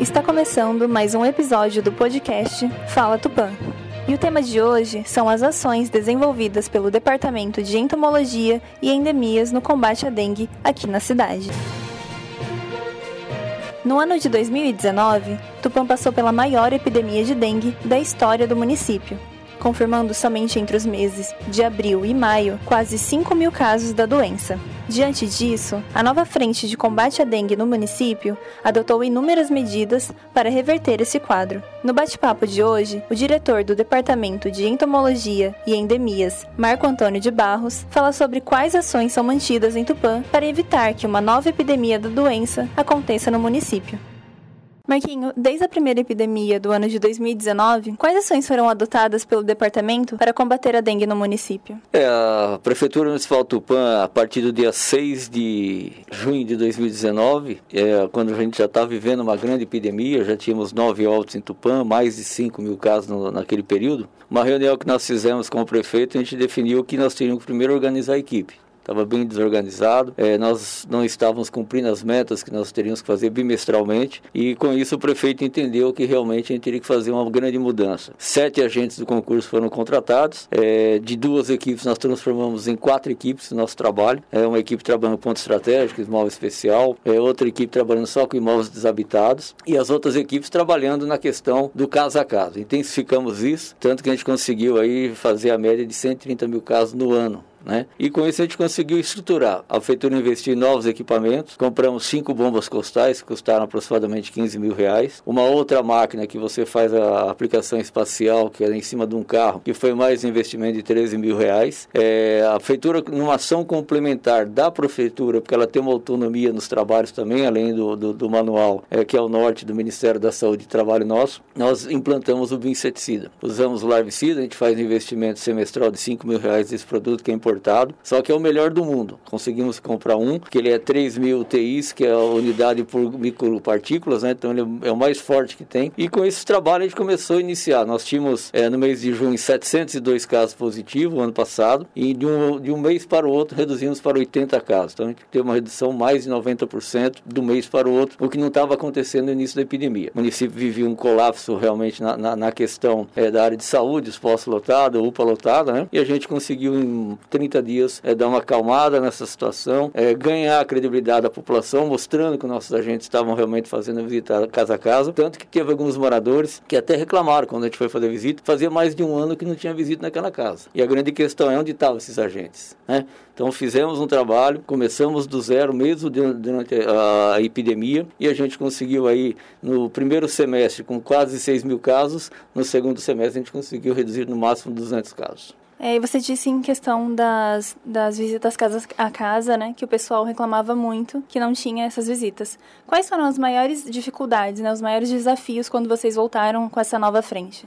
Está começando mais um episódio do podcast Fala Tupã. E o tema de hoje são as ações desenvolvidas pelo Departamento de Entomologia e Endemias no combate à dengue aqui na cidade. No ano de 2019, Tupã passou pela maior epidemia de dengue da história do município, confirmando somente entre os meses de abril e maio quase 5 mil casos da doença. Diante disso, a nova frente de combate à dengue no município adotou inúmeras medidas para reverter esse quadro. No bate-papo de hoje, o diretor do Departamento de Entomologia e Endemias, Marco Antônio de Barros, fala sobre quais ações são mantidas em Tupã para evitar que uma nova epidemia da doença aconteça no município. Marquinho, desde a primeira epidemia do ano de 2019, quais ações foram adotadas pelo departamento para combater a dengue no município? É, a Prefeitura Municipal Tupã, a partir do dia 6 de junho de 2019, é, quando a gente já estava vivendo uma grande epidemia, já tínhamos nove óbitos em Tupã, mais de 5 mil casos no, naquele período, uma reunião que nós fizemos com o prefeito, a gente definiu que nós teríamos que primeiro organizar a equipe estava bem desorganizado. É, nós não estávamos cumprindo as metas que nós teríamos que fazer bimestralmente e com isso o prefeito entendeu que realmente a gente teria que fazer uma grande mudança. Sete agentes do concurso foram contratados, é, de duas equipes nós transformamos em quatro equipes no nosso trabalho. É uma equipe trabalhando ponto estratégico, imóvel especial, é outra equipe trabalhando só com imóveis desabitados e as outras equipes trabalhando na questão do caso a caso. Intensificamos isso, tanto que a gente conseguiu aí fazer a média de 130 mil casos no ano né? E com isso a gente conseguiu estruturar. A prefeitura investiu em novos equipamentos, compramos cinco bombas costais que custaram aproximadamente 15 mil reais. Uma outra máquina que você faz a aplicação espacial, que é em cima de um carro, que foi mais um investimento de 13 mil reais. É, a prefeitura, numa ação complementar da prefeitura, porque ela tem uma autonomia nos trabalhos também, além do, do, do manual, é, que é o norte do Ministério da Saúde e Trabalho nosso, nós implantamos o bioinseticida. Usamos o larvicida, a gente faz um investimento semestral de 5 mil reais nesse produto que é importante importado, só que é o melhor do mundo. Conseguimos comprar um, que ele é 3 mil TIs, que é a unidade por micropartículas, né? então ele é o mais forte que tem. E com esse trabalho a gente começou a iniciar. Nós tínhamos é, no mês de junho 702 casos positivos, ano passado, e de um, de um mês para o outro reduzimos para 80 casos. Então a gente teve uma redução mais de 90% do mês para o outro, o que não estava acontecendo no início da epidemia. O município vivia um colapso realmente na, na, na questão é, da área de saúde, os postos lotados, UPA lotada, né? E a gente conseguiu em 30 dias é, dar uma acalmada nessa situação, é, ganhar a credibilidade da população, mostrando que nossos agentes estavam realmente fazendo a visita casa a casa. Tanto que teve alguns moradores que até reclamaram quando a gente foi fazer visita, fazia mais de um ano que não tinha visita naquela casa. E a grande questão é onde estavam esses agentes. Né? Então fizemos um trabalho, começamos do zero, mesmo durante a epidemia, e a gente conseguiu aí no primeiro semestre com quase 6 mil casos, no segundo semestre a gente conseguiu reduzir no máximo 200 casos. É, e você disse em questão das, das visitas casas a casa, né, que o pessoal reclamava muito que não tinha essas visitas. Quais foram as maiores dificuldades, né, os maiores desafios quando vocês voltaram com essa nova frente?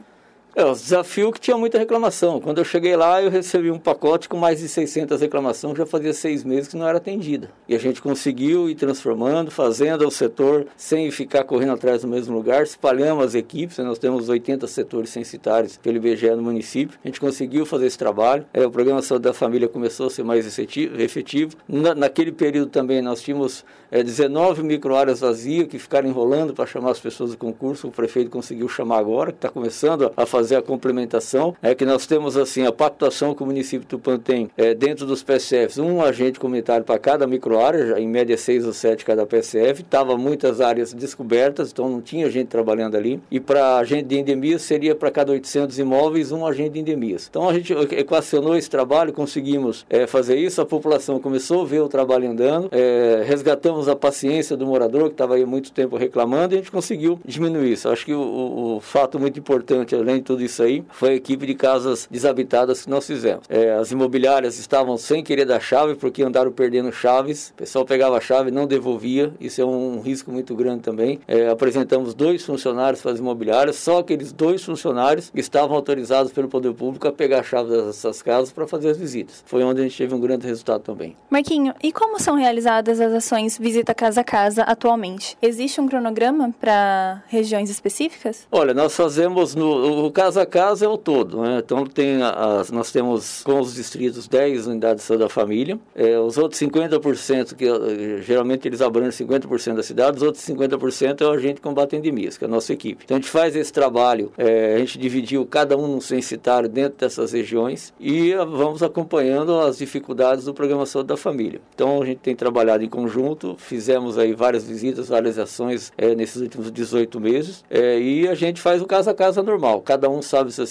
É, o desafio que tinha muita reclamação. Quando eu cheguei lá, eu recebi um pacote com mais de 600 reclamações, já fazia seis meses que não era atendida. E a gente conseguiu ir transformando, fazendo o setor sem ficar correndo atrás do mesmo lugar, espalhamos as equipes, nós temos 80 setores censitários pelo IBGE no município, a gente conseguiu fazer esse trabalho. É, o programa Saúde da Família começou a ser mais efetivo. efetivo. Na, naquele período também nós tínhamos é, 19 microáreas vazias que ficaram enrolando para chamar as pessoas do concurso, o prefeito conseguiu chamar agora, que está começando a fazer fazer a complementação, é que nós temos assim a pactuação que o município Tupã tem é, dentro dos PSFs, um agente comunitário para cada microárea, em média seis ou sete cada PSF, estava muitas áreas descobertas, então não tinha gente trabalhando ali, e para agente de endemias seria para cada 800 imóveis um agente de endemias. Então a gente equacionou esse trabalho, conseguimos é, fazer isso, a população começou a ver o trabalho andando, é, resgatamos a paciência do morador que estava aí muito tempo reclamando e a gente conseguiu diminuir isso. Acho que o, o fato muito importante, além de tudo tudo isso aí foi a equipe de casas desabitadas que nós fizemos. É, as imobiliárias estavam sem querer dar chave porque andaram perdendo chaves. O pessoal pegava a chave e não devolvia. Isso é um risco muito grande também. É, apresentamos dois funcionários para as imobiliárias, só aqueles dois funcionários estavam autorizados pelo poder público a pegar a chave dessas casas para fazer as visitas. Foi onde a gente teve um grande resultado também. Marquinho, e como são realizadas as ações visita casa a casa atualmente? Existe um cronograma para regiões específicas? Olha, nós fazemos no o casa a casa é o todo, né? Então tem as, nós temos com os distritos 10 unidades de saúde da família, é, os outros 50% que eh, geralmente eles abrangem 50% da cidade, os outros 50% é o agente combate endemias, que é a nossa equipe. Então a gente faz esse trabalho, é, a gente dividiu cada um num censitário dentro dessas regiões e vamos acompanhando as dificuldades do programa Saúde da Família. Então a gente tem trabalhado em conjunto, fizemos aí várias visitas, várias ações é, nesses últimos 18 meses e a gente faz o casa a casa normal. Cada um sabe o seu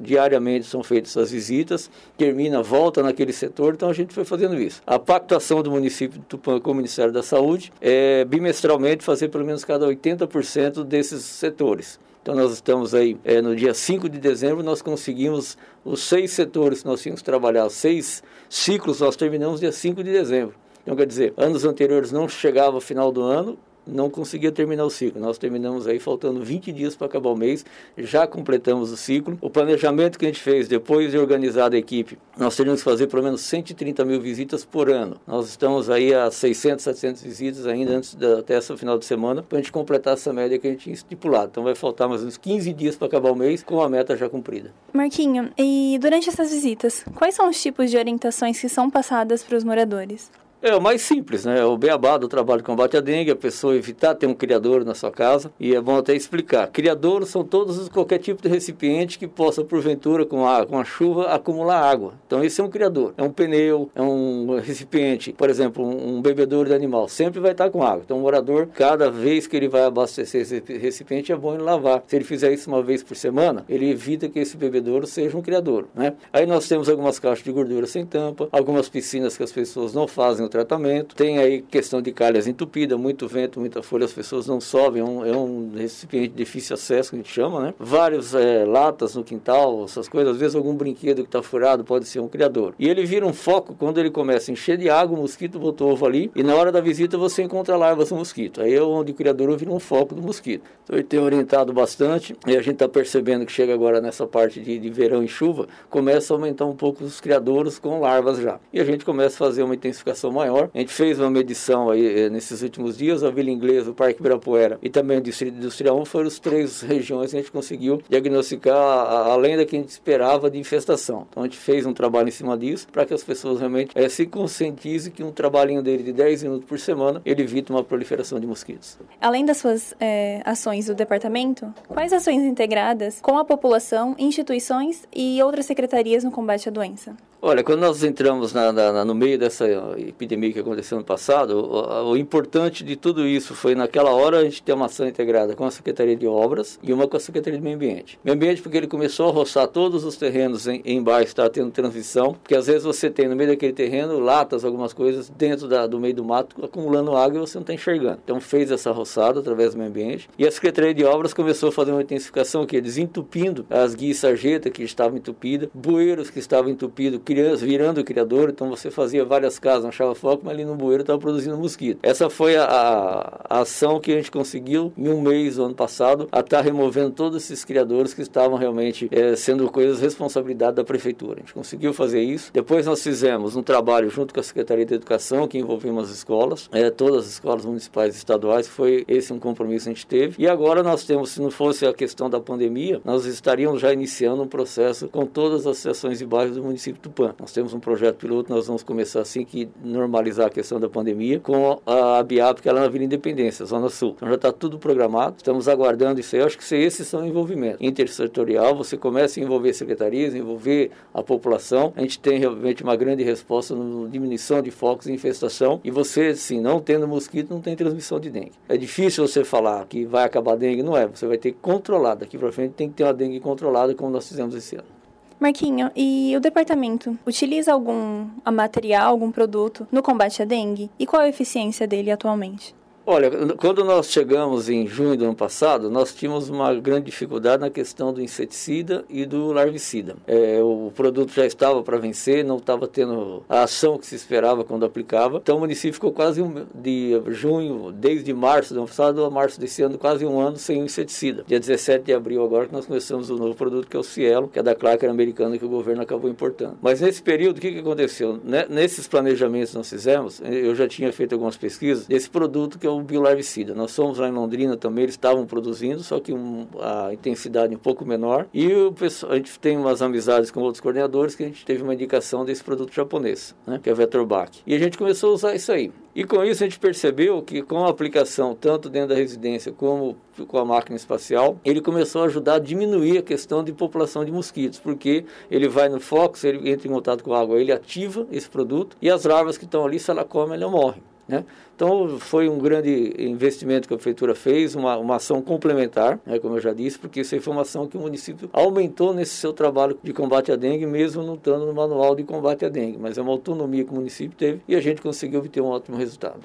diariamente são feitas essas visitas, termina, volta naquele setor, então a gente foi fazendo isso. A pactuação do município de Tupã com o Ministério da Saúde é bimestralmente fazer pelo menos cada 80% desses setores. Então nós estamos aí é, no dia 5 de dezembro, nós conseguimos os seis setores que nós tínhamos que trabalhar, seis ciclos, nós terminamos dia 5 de dezembro. Então quer dizer, anos anteriores não chegava ao final do ano, não conseguia terminar o ciclo. Nós terminamos aí faltando 20 dias para acabar o mês, já completamos o ciclo. O planejamento que a gente fez depois de organizar a equipe, nós teríamos que fazer pelo menos 130 mil visitas por ano. Nós estamos aí a 600, 700 visitas ainda antes da, até essa final de semana para a gente completar essa média que a gente tinha estipulado. Então vai faltar mais uns 15 dias para acabar o mês com a meta já cumprida. Marquinho, e durante essas visitas, quais são os tipos de orientações que são passadas para os moradores? É o mais simples, né? É o beabá do trabalho de combate à dengue, a pessoa evitar ter um criador na sua casa. E é bom até explicar. Criadouros são todos qualquer tipo de recipiente que possa, porventura, com a, com a chuva, acumular água. Então, esse é um criador. É um pneu, é um recipiente, por exemplo, um, um bebedouro de animal. Sempre vai estar com água. Então, o morador, cada vez que ele vai abastecer esse recipiente, é bom ele lavar. Se ele fizer isso uma vez por semana, ele evita que esse bebedouro seja um criador, né? Aí nós temos algumas caixas de gordura sem tampa, algumas piscinas que as pessoas não fazem tratamento. Tem aí questão de calhas entupidas, muito vento, muita folha, as pessoas não sobem, é um, é um recipiente de difícil acesso, que a gente chama, né? Vários é, latas no quintal, essas coisas, às vezes algum brinquedo que está furado pode ser um criador. E ele vira um foco quando ele começa a encher de água, o mosquito botou ovo ali, e na hora da visita você encontra larvas do mosquito. Aí é onde o criador vira um foco do mosquito. Então ele tem orientado bastante, e a gente está percebendo que chega agora nessa parte de, de verão e chuva, começa a aumentar um pouco os criadouros com larvas já. E a gente começa a fazer uma intensificação maior. A gente fez uma medição aí eh, nesses últimos dias, a Vila Inglesa, o Parque Ibirapuera e também o Distrito Industrial 1 foram as três regiões que a gente conseguiu diagnosticar além da que a gente esperava de infestação. Então a gente fez um trabalho em cima disso para que as pessoas realmente é, se conscientizem que um trabalhinho dele de 10 minutos por semana ele evita uma proliferação de mosquitos. Além das suas é, ações do departamento, quais ações integradas com a população, instituições e outras secretarias no combate à doença? Olha, quando nós entramos na, na, no meio dessa epidemia que aconteceu no passado, o, o, importante de tudo isso foi, naquela hora, a gente ter uma ação integrada com a Secretaria de Obras e uma com a Secretaria de Meio Ambiente. Meio Ambiente porque ele começou a roçar todos os terrenos em, embaixo, está tendo transição, porque às vezes você tem no meio daquele terreno latas, algumas coisas, dentro da, do meio do mato, acumulando água e você não está enxergando. Então fez essa roçada através do Meio Ambiente. E a Secretaria de Obras começou a fazer uma intensificação, que é desentupindo as guias sarjeta que estavam entupidas, bueiros que estavam entupidos, crianças virando o criador, então você fazia várias casas, achava foco, mas ali no bueiro estava produzindo mosquito. Essa foi a, a, ação que a gente conseguiu em um mês do ano passado, a estar tá removendo todos esses criadores que estavam realmente é, sendo coisas responsabilidade da prefeitura. A gente conseguiu fazer isso. Depois nós fizemos um trabalho junto com a Secretaria de Educação, que envolvemos as escolas, é, todas as escolas municipais e estaduais, foi esse um compromisso que a gente teve. E agora nós temos, se não fosse a questão da pandemia, nós estaríamos já iniciando um processo com todas as associações de bairros do município de Nós temos um projeto piloto, nós vamos começar assim que normalizar a questão da pandemia com a BIAP, que ela é na Vila Independência, Zona Sul. Então já está tudo programado, estamos aguardando isso aí. Eu acho que esses são envolvimentos. Intersetorial, você começa a envolver secretarias, envolver a população. A gente tem realmente uma grande resposta na diminuição de focos e infestação. E você, assim, não tendo mosquito, não tem transmissão de dengue. É difícil você falar que vai acabar a dengue, não é. Você vai ter que controlar. Daqui para frente tem que ter uma dengue controlada, como nós fizemos esse ano. Marquinho, e o departamento utiliza algum material, algum produto no combate à dengue? E qual a eficiência dele atualmente? Olha, quando nós chegamos em junho do ano passado, nós tínhamos uma grande dificuldade na questão do inseticida e do larvicida. É, o produto já estava para vencer, não estava tendo a ação que se esperava quando aplicava. Então o município ficou quase um, de junho, desde março do ano passado a março desse ano, quase um ano sem inseticida. Dia 17 de abril agora que nós começamos o novo produto que é o Cielo, que é da Clarker americana que o governo acabou importando. Mas nesse período, o que, que aconteceu? Nesses planejamentos que nós fizemos, eu já tinha feito algumas pesquisas, esse produto que o biolarvicida. Nós somos lá em Londrina também, eles estavam produzindo, só que um, a intensidade um pouco menor. E o pessoal, a gente tem umas amizades com outros coordenadores que a gente teve uma indicação desse produto japonês, né, que é a Vetorbac. E a gente começou a usar isso aí. E com isso a gente percebeu que com a aplicação tanto dentro da residência como com a máquina espacial, ele começou a ajudar a diminuir a questão de população de mosquitos, porque ele vai no Fox, ele entra em contato com a água, ele ativa esse produto e as larvas que estão ali, se ela come, ela morre. Né? Então, foi um grande investimento que a prefeitura fez, uma, uma ação complementar, né, como eu já disse, porque isso é informação que o município aumentou nesse seu trabalho de combate à dengue, mesmo não estando no manual de combate à dengue, mas é uma autonomia que o município teve e a gente conseguiu obter um ótimo resultado.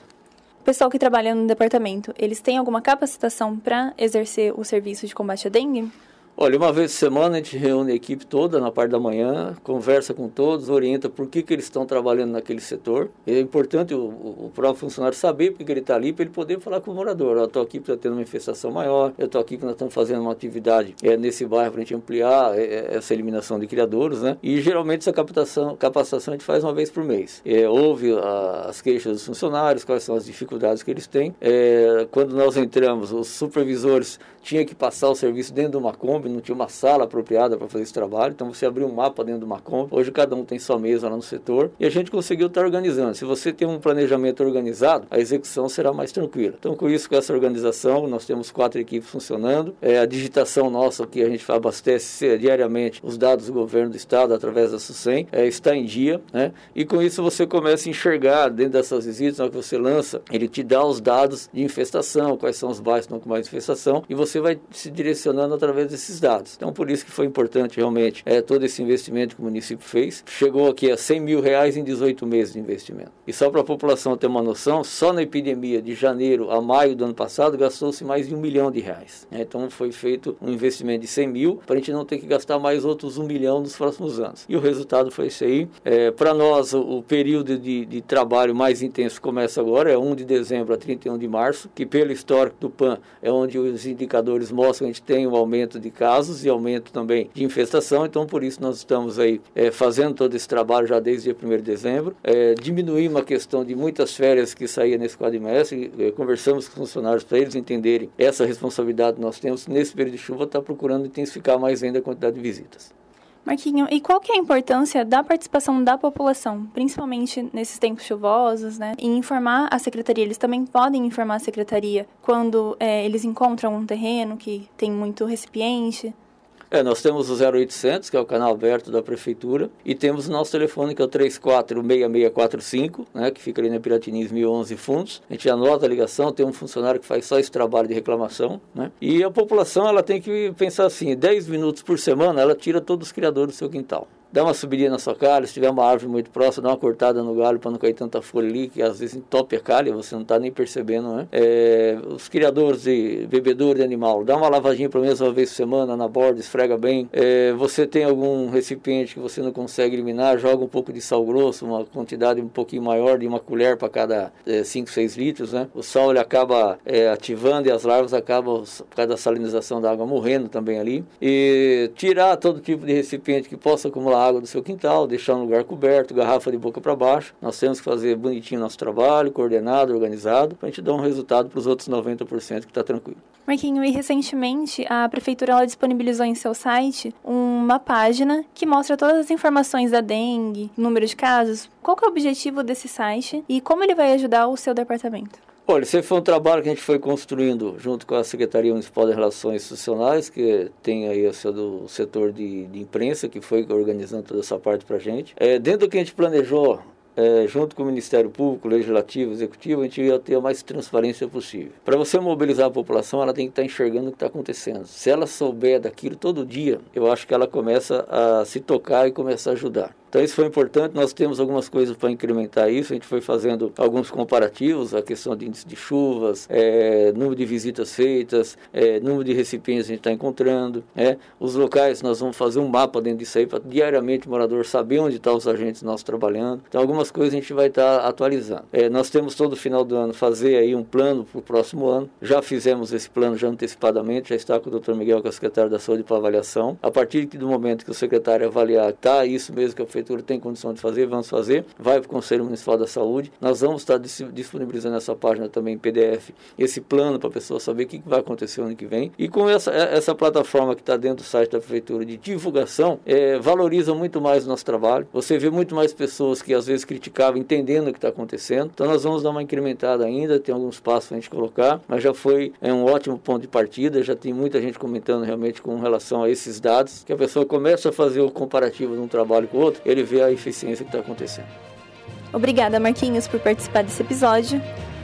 Pessoal que trabalha no departamento, eles têm alguma capacitação para exercer o serviço de combate à dengue? Olha, uma vez por semana a gente reúne a equipe toda na parte da manhã, conversa com todos, orienta por que, que eles estão trabalhando naquele setor. É importante o, o próprio funcionário saber por que ele está ali, para ele poder falar com o morador. Eu estou aqui para ter uma infestação maior, eu estou aqui porque nós estamos fazendo uma atividade é, nesse bairro para a gente ampliar é, é, essa eliminação de criadouros, né? E geralmente essa captação, capacitação a gente faz uma vez por mês. É, ouve a, as queixas dos funcionários, quais são as dificuldades que eles têm. É, quando nós entramos, os supervisores tinham que passar o serviço dentro de uma Kombi, Kombi, não tinha uma sala apropriada para fazer esse trabalho, então você abriu um mapa dentro de uma Kombi. Hoje cada um tem sua mesa lá no setor e a gente conseguiu estar organizando. Se você tem um planejamento organizado, a execução será mais tranquila. Então, com isso, com essa organização, nós temos quatro equipes funcionando. É, a digitação nossa, que a gente abastece diariamente os dados do governo do estado através da SUSEM, é, está em dia, né? E com isso você começa a enxergar dentro dessas visitas, na hora que você lança, ele te dá os dados de infestação, quais são os bairros que estão com mais infestação, e você vai se direcionando através desses esses dados. Então, por isso que foi importante realmente é, todo esse investimento que o município fez. Chegou aqui a 100 mil reais em 18 meses de investimento. E só para a população ter uma noção, só na epidemia de janeiro a maio do ano passado gastou-se mais de um milhão de reais. Né? Então, foi feito um investimento de 100 mil para a gente não ter que gastar mais outros um milhão nos próximos anos. E o resultado foi esse aí. É, para nós, o, período de, de, trabalho mais intenso começa agora, é 1 de dezembro a 31 de março, que pelo histórico do PAN é onde os indicadores mostram que a gente tem um aumento de casos e aumento também de infestação, então por isso nós estamos aí é, fazendo todo esse trabalho já desde dia 1 de dezembro. É, diminuir uma questão de muitas férias que saía nesse quadrimestre, é, conversamos com os funcionários para eles entenderem essa responsabilidade que nós temos nesse período de chuva, está procurando intensificar mais ainda a quantidade de visitas. Marquinho, e qual que é a importância da participação da população, principalmente nesses tempos chuvosos, né? Em informar a secretaria, eles também podem informar a secretaria quando é, eles encontram um terreno que tem muito recipiente? É, nós temos o 0800, que é o canal aberto da prefeitura, e temos o nosso telefone, que é o 346645, né, que fica ali na Piratiniz 1011 Fundos. A gente anota a ligação, tem um funcionário que faz só esse trabalho de reclamação, né? E a população, ela tem que pensar assim, 10 minutos por semana, ela tira todos os criadores do seu quintal dá uma subidinha na sua calha, se tiver uma árvore muito próxima, dá uma cortada no galho para não cair tanta folha ali, que às vezes entope a calha, você não está nem percebendo, né? É, os criadores de bebedor de animal, dá uma lavadinha pelo menos uma vez por semana na borda, esfrega bem. É, você tem algum recipiente que você não consegue eliminar, joga um pouco de sal grosso, uma quantidade um pouquinho maior de uma colher para cada 5, é, 6 litros, né? O sal ele acaba é, ativando e as larvas acabam, por causa da salinização da água, morrendo também ali. E tirar todo tipo de recipiente que possa acumular água do seu quintal, deixar um lugar coberto, garrafa de boca para baixo. Nós temos que fazer bonitinho nosso trabalho, coordenado, organizado, para a gente dar um resultado para os outros 90% que está tranquilo. Marquinho, e recentemente a prefeitura ela disponibilizou em seu site uma página que mostra todas as informações da dengue, número de casos. Qual é o objetivo desse site e como ele vai ajudar o seu departamento? Olha, esse foi um trabalho que a gente foi construindo junto com a Secretaria Municipal de Relações Institucionais, que tem aí o do setor de, de imprensa, que foi organizando toda essa parte para a gente. É, dentro do que a gente planejou é, junto com o Ministério Público, Legislativo, Executivo, a gente ia ter a mais transparência possível. Para você mobilizar a população, ela tem que estar tá enxergando o que está acontecendo. Se ela souber daquilo todo dia, eu acho que ela começa a se tocar e começar a ajudar. Então isso foi importante, nós temos algumas coisas para incrementar isso, a gente foi fazendo alguns comparativos, a questão de índice de chuvas, é, número de visitas feitas, é, número de recipientes a gente está encontrando, é, os locais, nós vamos fazer um mapa dentro disso aí para diariamente o morador saber onde estão tá os agentes nossos trabalhando. Então algumas coisas a gente vai estar tá atualizando. É, nós temos todo final do ano fazer aí um plano para o próximo ano, já fizemos esse plano já antecipadamente, já está com o Dr. Miguel, que é o secretário da Saúde, para avaliação. A partir do momento que o secretário avaliar, tá isso mesmo que eu prefeitura tem condição de fazer, vamos fazer. Vai para o Conselho Municipal da Saúde. Nós vamos estar disponibilizando essa página também em PDF, esse plano para a pessoa saber o que vai acontecer ano que vem. E com essa, essa plataforma que está dentro do site da prefeitura de divulgação, é, valoriza muito mais o nosso trabalho. Você vê muito mais pessoas que às vezes criticavam, entendendo o que está acontecendo. Então nós vamos dar uma incrementada ainda, tem alguns passos para a gente colocar, mas já foi é, um ótimo ponto de partida. Já tem muita gente comentando realmente com relação a esses dados, que a pessoa começa a fazer o comparativo de um trabalho com o outro, ele vê a eficiência que está acontecendo. Obrigada, Marquinhos, por participar desse episódio.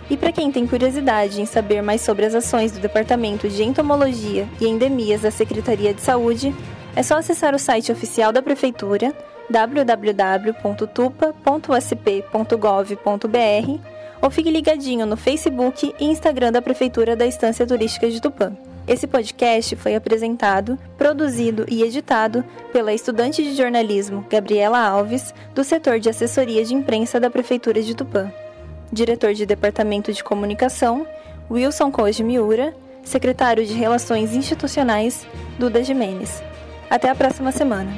E para quem tem curiosidade em saber mais sobre as ações do Departamento de Entomologia e Endemias da Secretaria de Saúde, é só acessar o site oficial da Prefeitura www.tupa.sp.gov.br ou fique ligadinho no Facebook e Instagram da Prefeitura da Estância Turística de Tupã. Esse podcast foi apresentado, produzido e editado pela estudante de jornalismo Gabriela Alves, do setor de assessoria de imprensa da Prefeitura de Tupã. Diretor de Departamento de Comunicação, Wilson Koji Miura, secretário de Relações Institucionais, Duda Jimenez. Até a próxima semana.